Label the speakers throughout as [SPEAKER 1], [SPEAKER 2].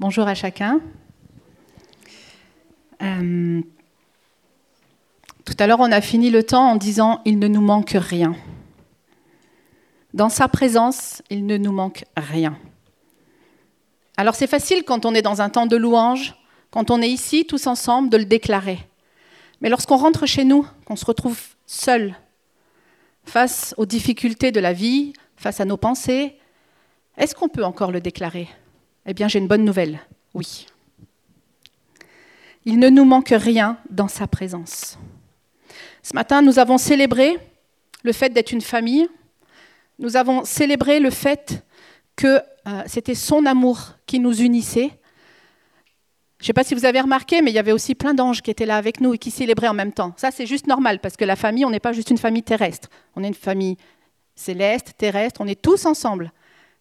[SPEAKER 1] Bonjour à chacun. Euh, tout à l'heure, on a fini le temps en disant Il ne nous manque rien. Dans sa présence, il ne nous manque rien. Alors c'est facile quand on est dans un temps de louange, quand on est ici tous ensemble, de le déclarer. Mais lorsqu'on rentre chez nous, qu'on se retrouve seul, face aux difficultés de la vie, face à nos pensées, est-ce qu'on peut encore le déclarer? Eh bien, j'ai une bonne nouvelle. Oui. Il ne nous manque rien dans sa présence. Ce matin, nous avons célébré le fait d'être une famille. Nous avons célébré le fait que euh, c'était son amour qui nous unissait. Je ne sais pas si vous avez remarqué, mais il y avait aussi plein d'anges qui étaient là avec nous et qui célébraient en même temps. Ça, c'est juste normal, parce que la famille, on n'est pas juste une famille terrestre. On est une famille céleste, terrestre, on est tous ensemble.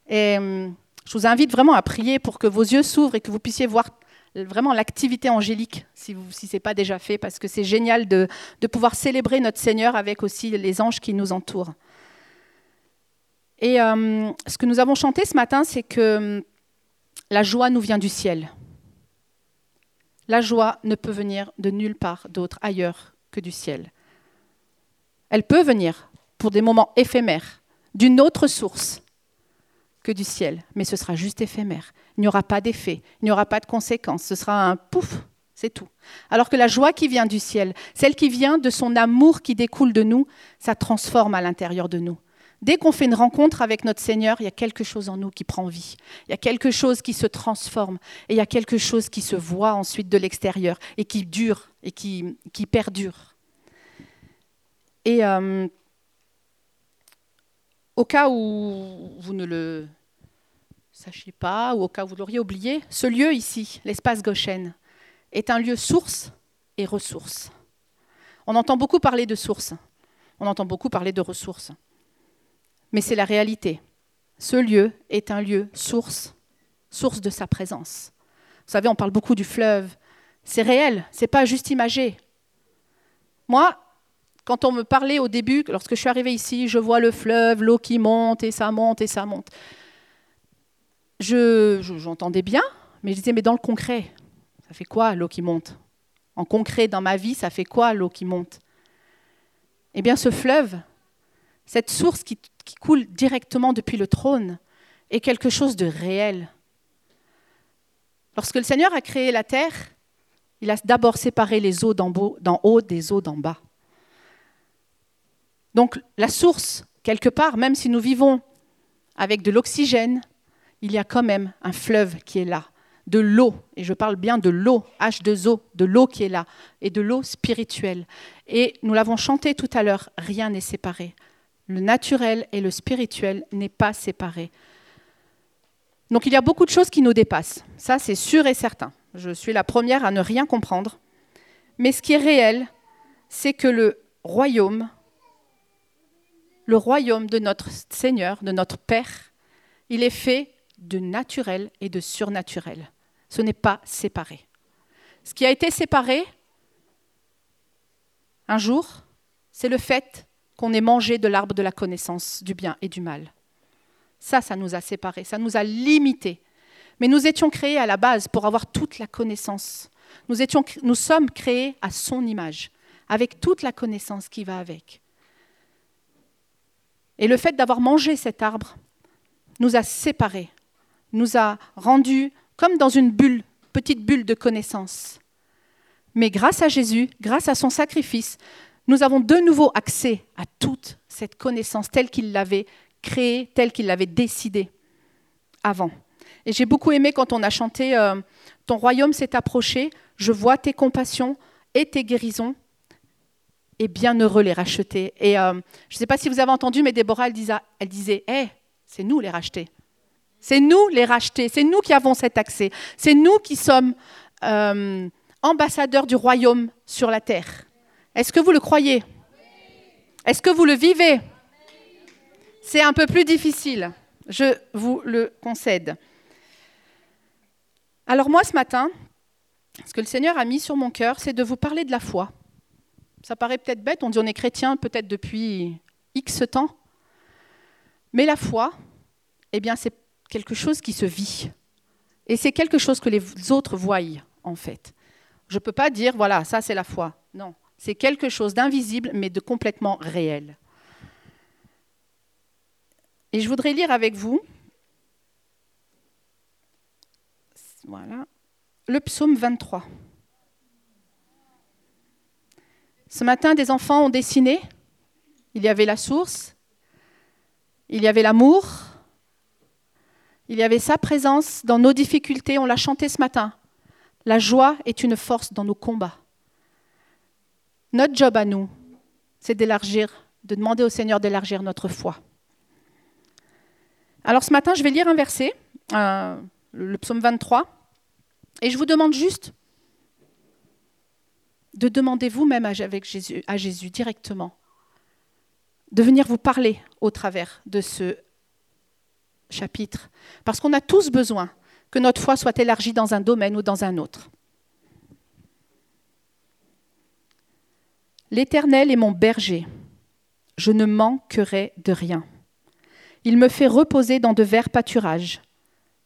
[SPEAKER 1] Et hum, je vous invite vraiment à prier pour que vos yeux s'ouvrent et que vous puissiez voir vraiment l'activité angélique, si, ce n'est pas déjà fait, parce que c'est génial de, pouvoir célébrer notre Seigneur avec aussi les anges qui nous entourent. Et euh, ce que nous avons chanté ce matin, c'est que hum, la joie nous vient du ciel. La joie ne peut venir de nulle part d'autre ailleurs que du ciel. Elle peut venir pour des moments éphémères, d'une autre source que du ciel, mais ce sera juste éphémère. Il n'y aura pas d'effet, il n'y aura pas de conséquences, ce sera un pouf, c'est tout. Alors que la joie qui vient du ciel, celle qui vient de son amour qui découle de nous, ça transforme à l'intérieur de nous. Dès qu'on fait une rencontre avec notre Seigneur, il y a quelque chose en nous qui prend vie. Il y a quelque chose qui se transforme. Et il y a quelque chose qui se voit ensuite de l'extérieur et qui dure et qui, perdure. Et euh, au cas où vous ne le sachiez pas, ou au cas où vous l'auriez oublié, ce lieu ici, l'espace Goshen, est un lieu source et ressource. On entend beaucoup parler de sources, on entend beaucoup parler de ressources mais c'est la réalité. Ce lieu est un lieu source, source de sa présence. Vous savez, on parle beaucoup du fleuve. C'est réel, c'est pas juste imagé. Moi, quand on me parlait au début, lorsque je suis arrivée ici, je vois le fleuve, l'eau qui monte et ça monte et ça monte. Je, j'entendais bien, mais je disais, mais dans le concret, ça fait quoi l'eau qui monte? En concret, dans ma vie, ça fait quoi l'eau qui monte? Eh bien, ce fleuve, cette source qui, qui coule directement depuis le trône est quelque chose de réel. Lorsque le Seigneur a créé la terre, il a d'abord séparé les eaux d'en haut des eaux d'en bas. Donc la source, quelque part, même si nous vivons avec de l'oxygène, il y a quand même un fleuve qui est là, de l'eau, et je parle bien de l'eau, H2O, de l'eau qui est là, et de l'eau spirituelle. Et nous l'avons chanté tout à l'heure, rien n'est séparé. Le naturel et le spirituel n'est pas séparé. Donc il y a beaucoup de choses qui nous dépassent. Ça, c'est sûr et certain. Je suis la première à ne rien comprendre. Mais ce qui est réel, c'est que le royaume, le royaume de notre Seigneur, de notre Père, il est fait de naturel et de surnaturel. Ce n'est pas séparé. Ce qui a été séparé un jour, c'est le fait qu'on ait mangé de l'arbre de la connaissance du bien et du mal. Ça, ça nous a séparés, ça nous a limités. Mais nous étions créés à la base pour avoir toute la connaissance. Nous, nous sommes créés à son image, avec toute la connaissance qui va avec. Et le fait d'avoir mangé cet arbre nous a séparés, nous a rendus comme dans une bulle, petite bulle de connaissance. Mais grâce à Jésus, grâce à son sacrifice, nous avons de nouveau accès à toute cette connaissance telle qu'il l'avait créée, telle qu'il l'avait décidée avant. Et j'ai beaucoup aimé quand on a chanté euh, Ton royaume s'est approché, je vois tes compassions et tes guérisons, et bienheureux les racheter. Et je ne sais pas si vous avez entendu, mais Déborah, elle disait, elle disait hey, c'est nous les racheter. C'est nous les racheter, c'est nous qui avons cet accès, c'est nous qui sommes euh, ambassadeurs du royaume sur la terre. Est-ce que vous le croyez? Est-ce que vous le vivez? C'est un peu plus difficile, je vous le concède. Alors moi, ce matin, ce que le Seigneur a mis sur mon cœur, c'est de vous parler de la foi. Ça paraît peut-être bête, on dit on est chrétien peut-être depuis X temps, mais la foi, eh bien c'est quelque chose qui se vit. Et c'est quelque chose que les autres voient, en fait. Je ne peux pas dire, voilà, ça c'est la foi. Non, c'est quelque chose d'invisible, mais de complètement réel. Et je voudrais lire avec vous, voilà, le psaume 23. Ce matin, des enfants ont dessiné. Il y avait la source, il y avait l'amour, il y avait sa présence dans nos difficultés. On l'a chanté ce matin. La joie est une force dans nos combats. Notre job à nous, c'est d'élargir, de demander au Seigneur d'élargir notre foi. Alors ce matin, je vais lire un verset, euh, le psaume 23, et je vous demande juste de demander vous-même à Jésus, à Jésus directement, de venir vous parler au travers de ce chapitre, parce qu'on a tous besoin que notre foi soit élargie dans un domaine ou dans un autre. L'Éternel est mon berger, je ne manquerai de rien. Il me fait reposer dans de verts pâturages.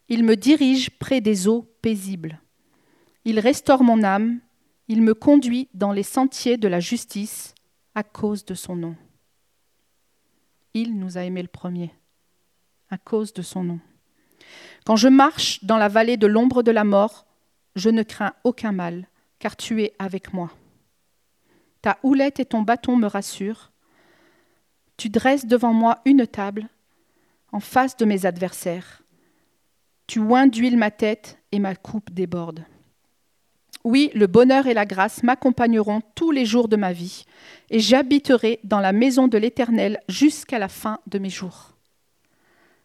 [SPEAKER 1] Il me dirige près des eaux paisibles. Il restaure mon âme. Il me conduit dans les sentiers de la justice à cause de son nom. Il nous a aimés le premier, à cause de son nom. Quand je marche dans la vallée de l'ombre de la mort, je ne crains aucun mal, car tu es avec moi. Ta houlette et ton bâton me rassurent. Tu dresses devant moi une table en face de mes adversaires. Tu oins d'huile ma tête et ma coupe déborde. Oui, le bonheur et la grâce m'accompagneront tous les jours de ma vie, et j'habiterai dans la maison de l'Éternel jusqu'à la fin de mes jours.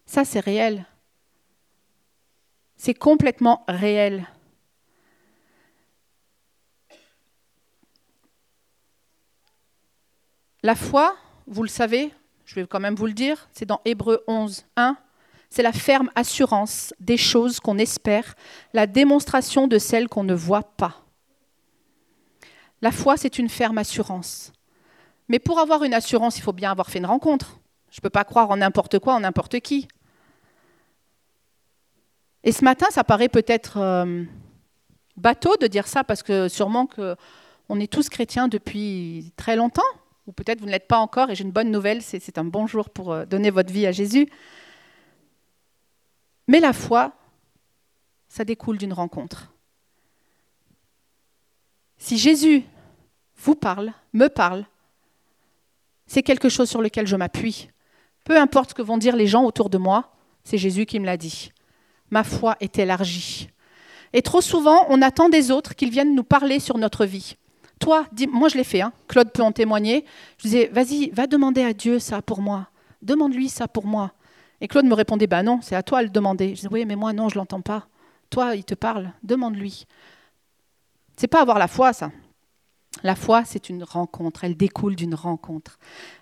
[SPEAKER 1] Ça, c'est réel. C'est complètement réel. La foi, vous le savez, je vais quand même vous le dire, c'est dans Hébreu 11, 1. C'est la ferme assurance des choses qu'on espère, la démonstration de celles qu'on ne voit pas. La foi, c'est une ferme assurance. Mais pour avoir une assurance, il faut bien avoir fait une rencontre. Je ne peux pas croire en n'importe quoi, en n'importe qui. Et ce matin, ça paraît peut-être euh, bateau de dire ça, parce que sûrement qu'on est tous chrétiens depuis très longtemps ou peut-être vous ne l'êtes pas encore, et j'ai une bonne nouvelle, c'est un bon jour pour euh, donner votre vie à Jésus. Mais la foi, ça découle d'une rencontre. Si Jésus vous parle, me parle, c'est quelque chose sur lequel je m'appuie. Peu importe ce que vont dire les gens autour de moi, c'est Jésus qui me l'a dit. Ma foi est élargie. Et trop souvent, on attend des autres qu'ils viennent nous parler sur notre vie toi, dis, moi je l'ai fait, hein. Claude peut en témoigner. Je disais, vas-y, va demander à Dieu ça pour moi. Demande-lui ça pour moi. Et Claude me répondait, bah non, c'est à toi de le demander. Je disais, oui, mais moi non, je l'entends pas. Toi, il te parle, demande-lui. C'est pas avoir la foi, ça. La foi, c'est une rencontre, elle découle d'une rencontre.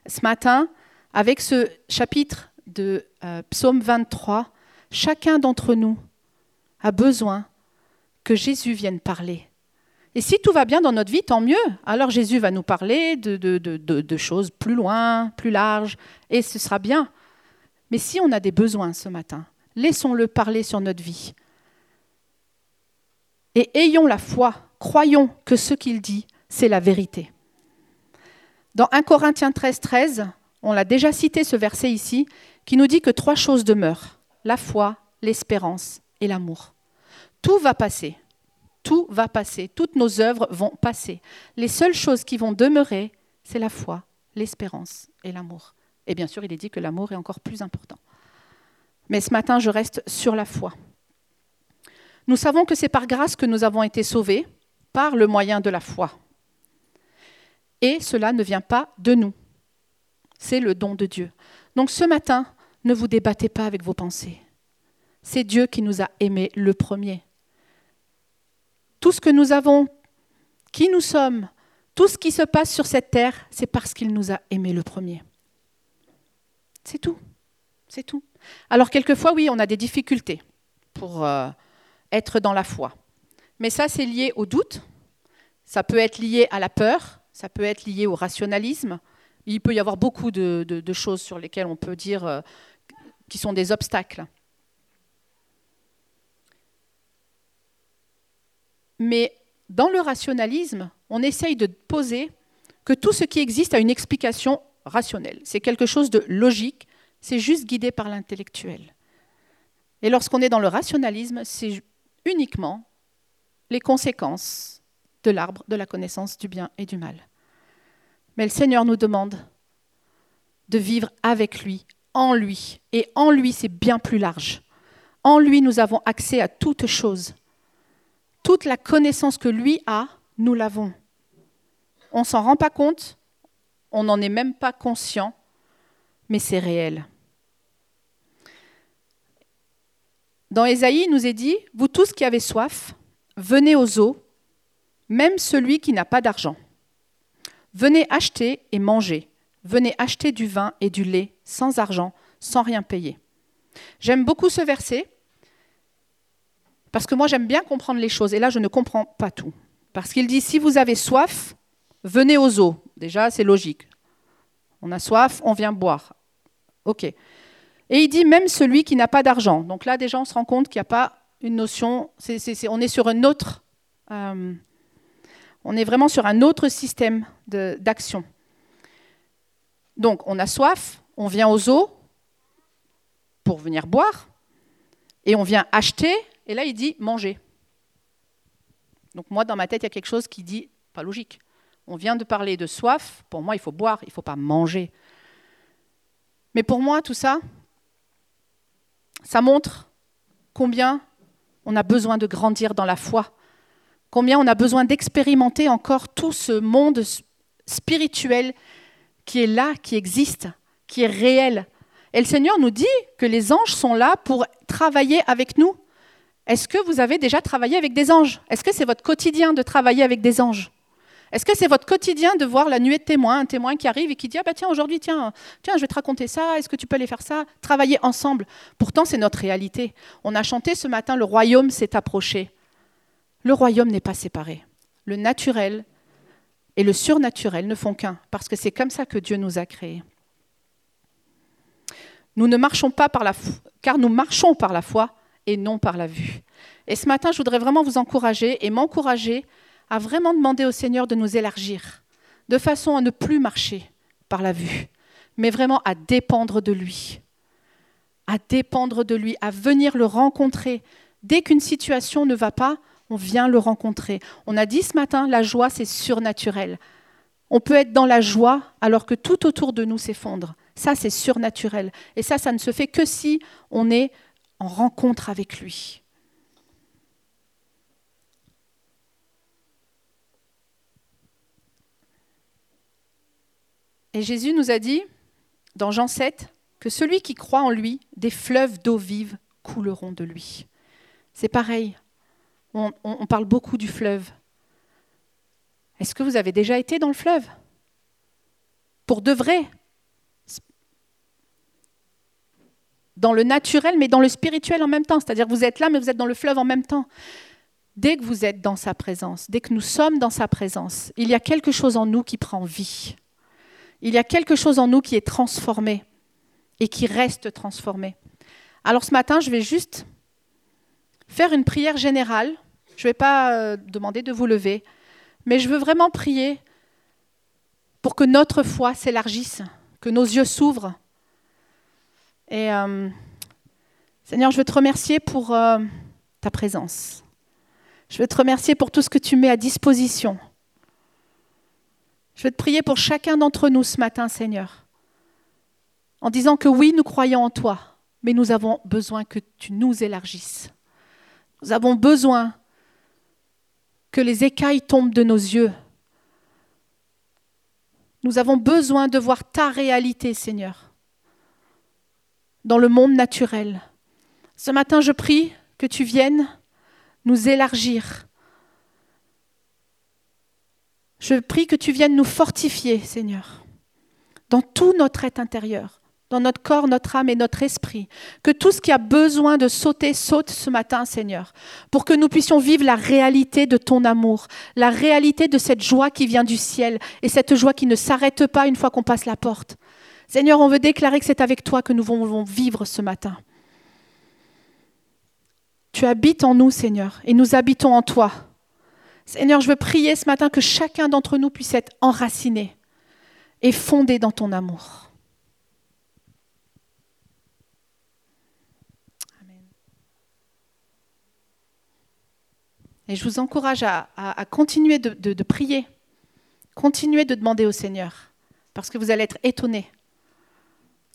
[SPEAKER 1] Ce matin, avec ce chapitre de euh, Psaume 23, chacun d'entre nous a besoin que Jésus vienne parler et si tout va bien dans notre vie, tant mieux. Alors Jésus va nous parler de, de, choses plus loin, plus larges, et ce sera bien. Mais si on a des besoins ce matin, laissons-le parler sur notre vie. Et ayons la foi, croyons que ce qu'il dit, c'est la vérité. Dans 1 Corinthiens 13, 13, on l'a déjà cité ce verset ici, qui nous dit que trois choses demeurent, la foi, l'espérance et l'amour. Tout va passer, tout va passer, toutes nos œuvres vont passer. Les seules choses qui vont demeurer, c'est la foi, l'espérance et l'amour. Et bien sûr, il est dit que l'amour est encore plus important. Mais ce matin, je reste sur la foi. Nous savons que c'est par grâce que nous avons été sauvés, par le moyen de la foi. Et cela ne vient pas de nous. C'est le don de Dieu. Donc ce matin, ne vous débattez pas avec vos pensées. C'est Dieu qui nous a aimés le premier tout ce que nous avons, qui nous sommes, tout ce qui se passe sur cette terre, c'est parce qu'il nous a aimés le premier. C'est tout. C'est tout. Alors quelquefois, oui, on a des difficultés pour euh, être dans la foi. Mais ça, c'est lié au doute. Ça peut être lié à la peur. Ça peut être lié au rationalisme. Il peut y avoir beaucoup de, choses sur lesquelles on peut dire euh, qui sont des obstacles. Mais dans le rationalisme, on essaye de poser que tout ce qui existe a une explication rationnelle. C'est quelque chose de logique, c'est juste guidé par l'intellectuel. Et lorsqu'on est dans le rationalisme, c'est uniquement les conséquences de l'arbre de la connaissance du bien et du mal. Mais le Seigneur nous demande de vivre avec lui, en lui. Et en lui, c'est bien plus large. En lui, nous avons accès à toutes choses. Toute la connaissance que lui a, nous l'avons. On ne s'en rend pas compte, on n'en est même pas conscient, mais c'est réel. Dans Ésaïe, il nous est dit, vous tous qui avez soif, venez aux eaux, même celui qui n'a pas d'argent. Venez acheter et manger. Venez acheter du vin et du lait sans argent, sans rien payer. J'aime beaucoup ce verset parce que moi j'aime bien comprendre les choses et là je ne comprends pas tout. Parce qu'il dit si vous avez soif, venez aux eaux. Déjà c'est logique. On a soif, on vient boire. OK. Et il dit même celui qui n'a pas d'argent. Donc là déjà on se rend compte qu'il n'y a pas une notion, on est sur un autre, euh, on est vraiment sur un autre système d'action. Donc on a soif, on vient aux eaux pour venir boire, et on vient acheter, et là il dit manger. Donc moi dans ma tête il y a quelque chose qui dit pas logique. On vient de parler de soif, pour moi il faut boire, il ne faut pas manger. Mais pour moi tout ça, ça montre combien on a besoin de grandir dans la foi, combien on a besoin d'expérimenter encore tout ce monde spirituel qui est là, qui existe, qui est réel. Et le Seigneur nous dit que les anges sont là pour travailler avec nous. Est-ce que vous avez déjà travaillé avec des anges? Est-ce que c'est votre quotidien de travailler avec des anges? Est-ce que c'est votre quotidien de voir la nuée de témoins, un témoin qui arrive et qui dit ah bah tiens aujourd'hui tiens tiens je vais te raconter ça, est-ce que tu peux aller faire ça? Travailler ensemble. Pourtant c'est notre réalité. On a chanté ce matin le royaume s'est approché. Le royaume n'est pas séparé. Le naturel et le surnaturel ne font qu'un, parce que c'est comme ça que Dieu nous a créés. Nous ne marchons pas par la car nous marchons par la foi et non par la vue. Et ce matin, je voudrais vraiment vous encourager et m'encourager à vraiment demander au Seigneur de nous élargir, de façon à ne plus marcher par la vue, mais vraiment à dépendre de lui, à dépendre de lui, à venir le rencontrer. Dès qu'une situation ne va pas, on vient le rencontrer. On a dit ce matin, la joie, c'est surnaturel. On peut être dans la joie alors que tout autour de nous s'effondre. Ça, c'est surnaturel. Et ça, ça ne se fait que si on est en rencontre avec lui. Et Jésus nous a dit, dans Jean 7, que celui qui croit en lui, des fleuves d'eau vive couleront de lui. C'est pareil, on, parle beaucoup du fleuve. Est-ce que vous avez déjà été dans le fleuve? Pour de vrai? Dans le naturel, mais dans le spirituel en même temps. C'est-à-dire vous êtes là, mais vous êtes dans le fleuve en même temps. Dès que vous êtes dans sa présence, dès que nous sommes dans sa présence, il y a quelque chose en nous qui prend vie. Il y a quelque chose en nous qui est transformé et qui reste transformé. Alors ce matin, je vais juste faire une prière générale. Je ne vais pas euh, demander de vous lever, mais je veux vraiment prier pour que notre foi s'élargisse, que nos yeux s'ouvrent. Et euh, Seigneur, je veux te remercier pour euh, ta présence. Je veux te remercier pour tout ce que tu mets à disposition. Je veux te prier pour chacun d'entre nous ce matin, Seigneur, en disant que oui, nous croyons en toi, mais nous avons besoin que tu nous élargisses. Nous avons besoin que les écailles tombent de nos yeux. Nous avons besoin de voir ta réalité, Seigneur, dans le monde naturel. Ce matin, je prie que tu viennes nous élargir. Je prie que tu viennes nous fortifier, Seigneur, dans tout notre être intérieur dans notre corps, notre âme et notre esprit. Que tout ce qui a besoin de sauter saute ce matin, Seigneur, pour que nous puissions vivre la réalité de ton amour, la réalité de cette joie qui vient du ciel et cette joie qui ne s'arrête pas une fois qu'on passe la porte. Seigneur, on veut déclarer que c'est avec toi que nous voulons vivre ce matin. Tu habites en nous, Seigneur, et nous habitons en toi. Seigneur, je veux prier ce matin que chacun d'entre nous puisse être enraciné et fondé dans ton amour. Amen. Et je vous encourage à, continuer de, prier, continuer de demander au Seigneur, parce que vous allez être étonnés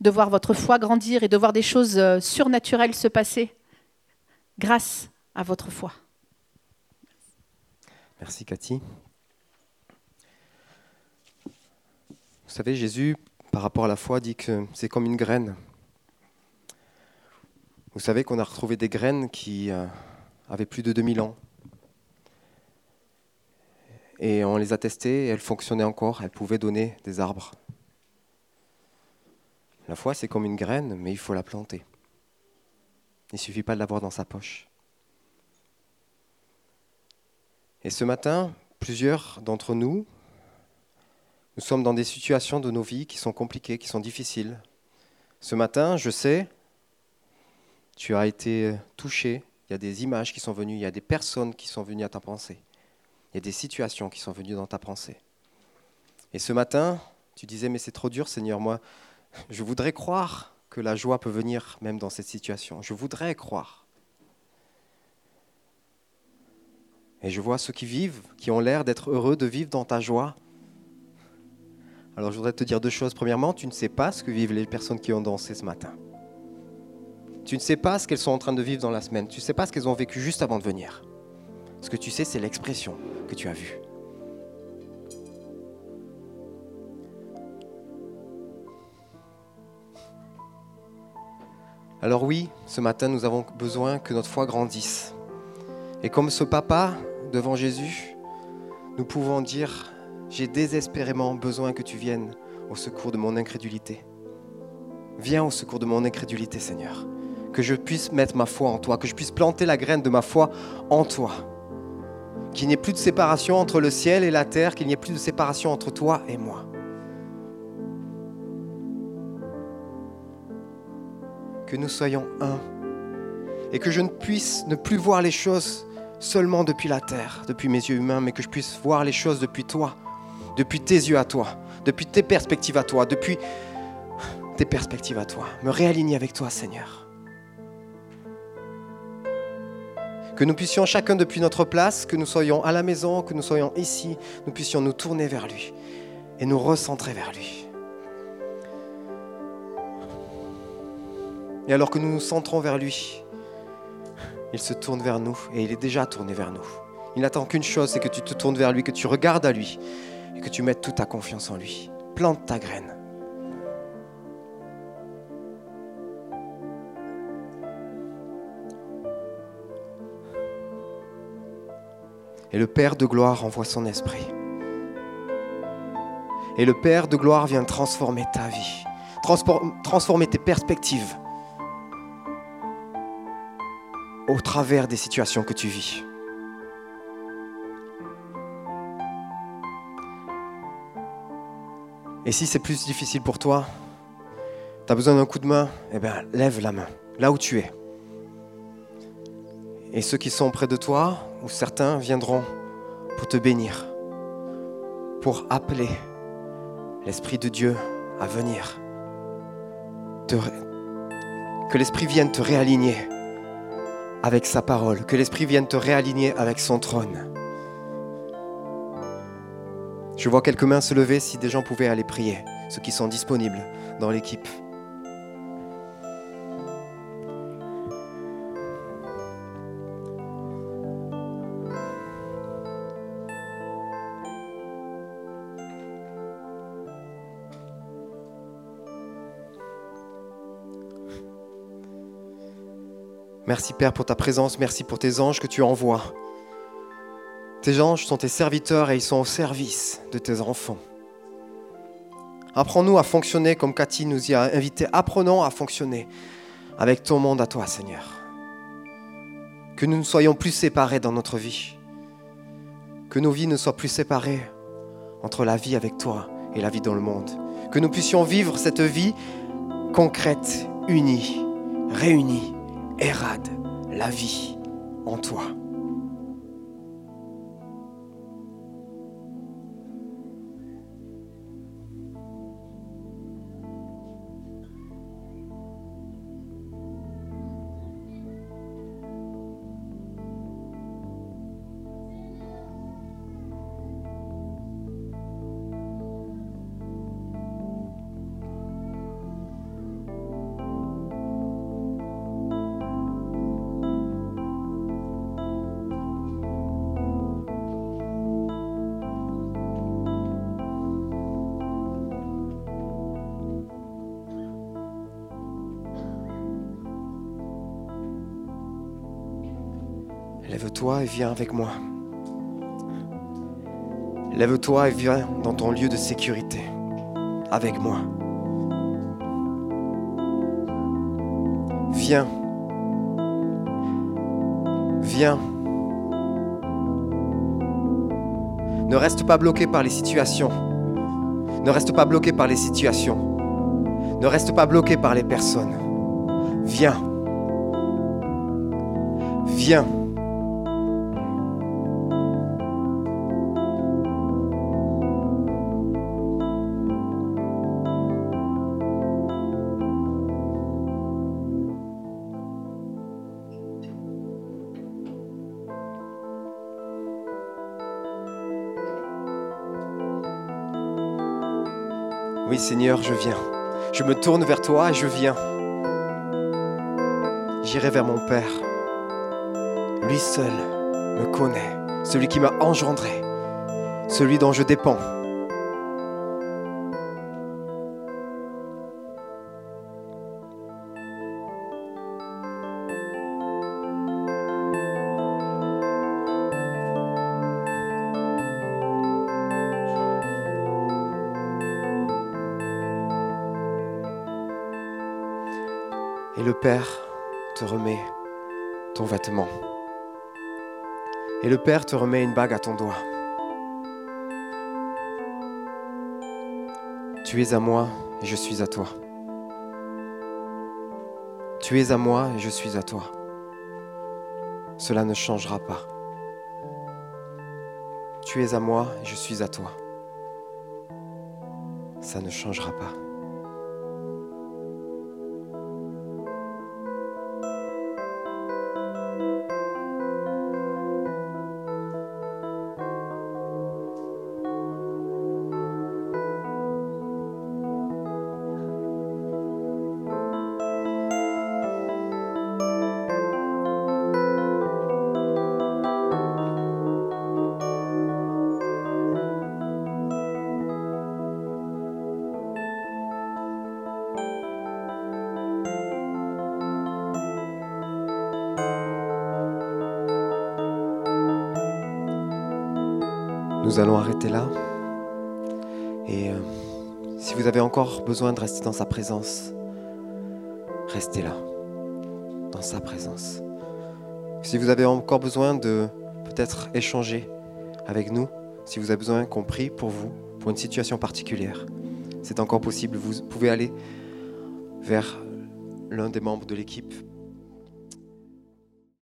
[SPEAKER 1] de voir votre foi grandir et de voir des choses euh, surnaturelles se passer grâce à votre foi.
[SPEAKER 2] Merci Cathy. Vous savez, Jésus, par rapport à la foi, dit que c'est comme une graine. Vous savez qu'on a retrouvé des graines qui euh, avaient plus de 2000 ans. Et on les a testées elles fonctionnaient encore, elles pouvaient donner des arbres. La foi, c'est comme une graine, mais il faut la planter. Il ne suffit pas de l'avoir dans sa poche. Et ce matin, plusieurs d'entre nous, nous sommes dans des situations de nos vies qui sont compliquées, qui sont difficiles. Ce matin, je sais, tu as été touché, il y a des images qui sont venues, il y a des personnes qui sont venues à ta pensée, il y a des situations qui sont venues dans ta pensée. Et ce matin, tu disais, mais c'est trop dur Seigneur, moi, je voudrais croire que la joie peut venir même dans cette situation. Je voudrais croire. Et je vois ceux qui vivent, qui ont l'air d'être heureux de vivre dans ta joie. Alors je voudrais te dire deux choses. Premièrement, tu ne sais pas ce que vivent les personnes qui ont dansé ce matin. Tu ne sais pas ce qu'elles sont en train de vivre dans la semaine. Tu ne sais pas ce qu'elles ont vécu juste avant de venir. Ce que tu sais, c'est l'expression que tu as vue. Alors oui, ce matin, nous avons besoin que notre foi grandisse. Et comme ce papa devant Jésus, nous pouvons dire, j'ai désespérément besoin que tu viennes au secours de mon incrédulité. Viens au secours de mon incrédulité, Seigneur. Que je puisse mettre ma foi en toi, que je puisse planter la graine de ma foi en toi. Qu'il n'y ait plus de séparation entre le ciel et la terre, qu'il n'y ait plus de séparation entre toi et moi. Que nous soyons un et que je ne puisse ne plus voir les choses seulement depuis la terre, depuis mes yeux humains, mais que je puisse voir les choses depuis toi, depuis tes yeux à toi, depuis tes perspectives à toi, depuis tes perspectives à toi. Me réaligner avec toi, Seigneur. Que nous puissions chacun depuis notre place, que nous soyons à la maison, que nous soyons ici, nous puissions nous tourner vers lui et nous recentrer vers lui. Et alors que nous nous centrons vers lui, il se tourne vers nous et il est déjà tourné vers nous. Il n'attend qu'une chose, c'est que tu te tournes vers lui, que tu regardes à lui et que tu mettes toute ta confiance en lui. Plante ta graine. Et le Père de gloire envoie son esprit. Et le Père de gloire vient transformer ta vie, transformer tes perspectives, au travers des situations que tu vis. Et si c'est plus difficile pour toi, tu as besoin d'un coup de main, eh bien, lève la main, là où tu es. Et ceux qui sont près de toi, ou certains, viendront pour te bénir, pour appeler l'Esprit de Dieu à venir. que l'Esprit vienne te réaligner avec sa parole, que l'Esprit vienne te réaligner avec son trône. Je vois quelques mains se lever si des gens pouvaient aller prier, ceux qui sont disponibles dans l'équipe. Merci Père pour ta présence, merci pour tes anges que tu envoies. Tes anges sont tes serviteurs et ils sont au service de tes enfants. Apprends-nous à fonctionner comme Cathy nous y a invités. Apprenons à fonctionner avec ton monde à toi, Seigneur. Que nous ne soyons plus séparés dans notre vie. Que nos vies ne soient plus séparées entre la vie avec toi et la vie dans le monde. Que nous puissions vivre cette vie concrète, unie, réunie érade la vie en toi. Lève-toi et viens avec moi. Lève-toi et viens dans ton lieu de sécurité avec moi. Viens. Viens. Ne reste pas bloqué par les situations. Ne reste pas bloqué par les situations. Ne reste pas bloqué par les personnes. Viens. Viens. Oui Seigneur, je viens. Je me tourne vers toi et je viens. J'irai vers mon Père. Lui seul me connaît, celui qui m'a engendré, celui dont je dépends. Père te remet ton vêtement. Et le Père te remet une bague à ton doigt. Tu es à moi et je suis à toi. Tu es à moi et je suis à toi. Cela ne changera pas. Tu es à moi et je suis à toi. Ça ne changera pas. Nous allons arrêter là. Et euh, si vous avez encore besoin de rester dans sa présence, restez là, dans sa présence. Si vous avez encore besoin de peut-être échanger avec nous, si vous avez besoin qu'on prie pour vous, pour une situation particulière, c'est encore possible. Vous pouvez aller vers l'un des membres de l'équipe